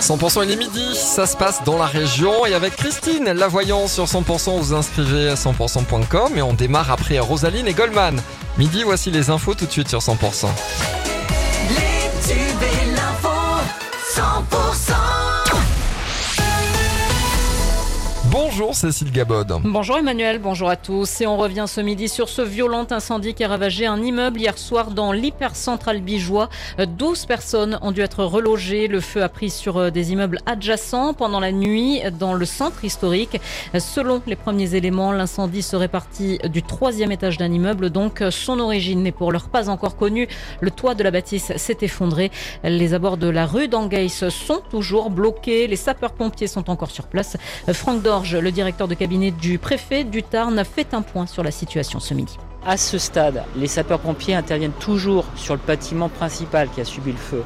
100% il est midi, ça se passe dans la région et avec Christine, la voyance sur 100%, vous inscrivez à 100%.com et on démarre après Rosaline et Goldman. Midi, voici les infos tout de suite sur 100%. Les tubes et l'info 100% Bonjour Cécile Gabod. Bonjour Emmanuel, bonjour à tous. Et on revient ce midi sur ce violent incendie qui a ravagé un immeuble hier soir dans l'hypercentrale bijois. 12 personnes ont dû être relogées. Le feu a pris sur euh, des immeubles adjacents pendant la nuit dans le centre historique. Selon les premiers éléments, l'incendie serait parti du troisième étage d'un immeuble, donc son origine n'est pour l'heure pas encore connue. Le toit de la bâtisse s'est effondré. Les abords de la rue d'Angueis sont toujours bloqués. Les sapeurs-pompiers sont encore sur place. Franck Dor le directeur de cabinet du préfet du Tarn, fait un point sur la situation ce midi. À ce stade, les sapeurs-pompiers interviennent toujours sur le bâtiment principal qui a subi le feu.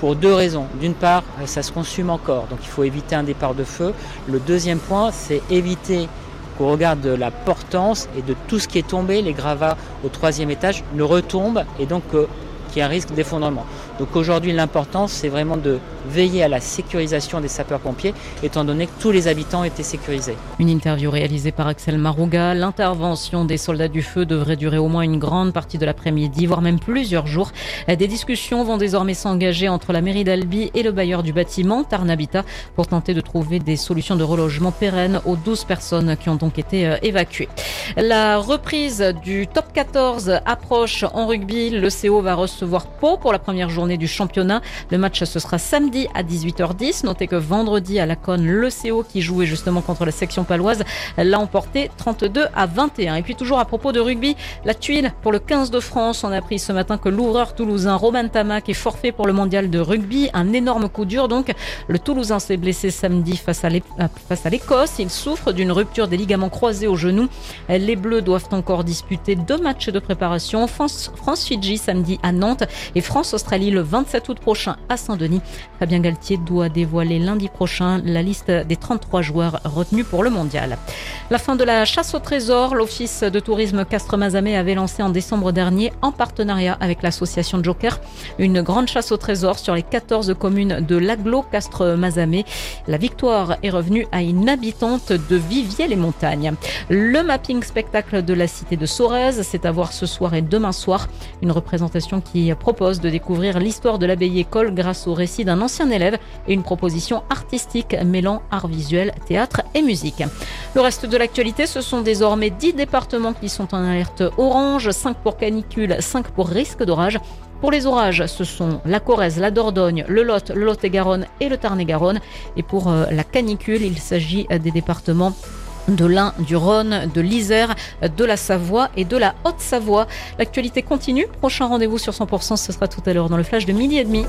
Pour deux raisons. D'une part, ça se consume encore, donc il faut éviter un départ de feu. Le deuxième point, c'est éviter qu'au regard de la portance et de tout ce qui est tombé, les gravats au troisième étage ne retombent et donc euh, qu'il y a un risque d'effondrement. Donc aujourd'hui, l'important, c'est vraiment de veiller à la sécurisation des sapeurs-pompiers, étant donné que tous les habitants étaient sécurisés. Une interview réalisée par Axel Marouga. L'intervention des soldats du feu devrait durer au moins une grande partie de l'après-midi, voire même plusieurs jours. Des discussions vont désormais s'engager entre la mairie d'Albi et le bailleur du bâtiment, Tarnabita, pour tenter de trouver des solutions de relogement pérennes aux 12 personnes qui ont donc été euh, évacuées. La reprise du top 14 approche en rugby. Le CO va recevoir Pau pour la première journée du championnat. Le match, ce sera samedi à 18h10. Notez que vendredi à la Conne, le CO qui jouait justement contre la section paloise l'a emporté 32 à 21. Et puis toujours à propos de rugby, la tuile pour le 15 de France. On a appris ce matin que l'ouvreur toulousain Roman Tamac est forfait pour le mondial de rugby. Un énorme coup dur donc. Le Toulousain s'est blessé samedi face à l'Écosse. Il souffre d'une rupture des ligaments croisés au genou. Les Bleus doivent encore disputer deux matchs de préparation. France-Fidji samedi à Nantes et France-Australie le 27 août prochain à Saint-Denis. Fabien Galtier doit dévoiler lundi prochain la liste des 33 joueurs retenus pour le mondial. La fin de la chasse au trésor, l'Office de tourisme Castres-Mazamet avait lancé en décembre dernier, en partenariat avec l'association Joker, une grande chasse au trésor sur les 14 communes de l'aglo Castres-Mazamet. La victoire est revenue à une habitante de Viviers-les-Montagnes. Le mapping spectacle de la cité de Sorèze, c'est à voir ce soir et demain soir. Une représentation qui propose de découvrir l'histoire de l'abbaye école grâce au récit d'un ancien élève et une proposition artistique mêlant art visuel, théâtre et musique. Le reste de l'actualité, ce sont désormais 10 départements qui sont en alerte orange, 5 pour canicule, 5 pour risque d'orage. Pour les orages, ce sont la Corrèze, la Dordogne, le Lot, le Lot-et-Garonne et le Tarn-et-Garonne. Et pour euh, la canicule, il s'agit des départements de l'Ain, du Rhône, de l'Isère, de la Savoie et de la Haute-Savoie. L'actualité continue. Prochain rendez-vous sur 100%, ce sera tout à l'heure dans le flash de midi et demi.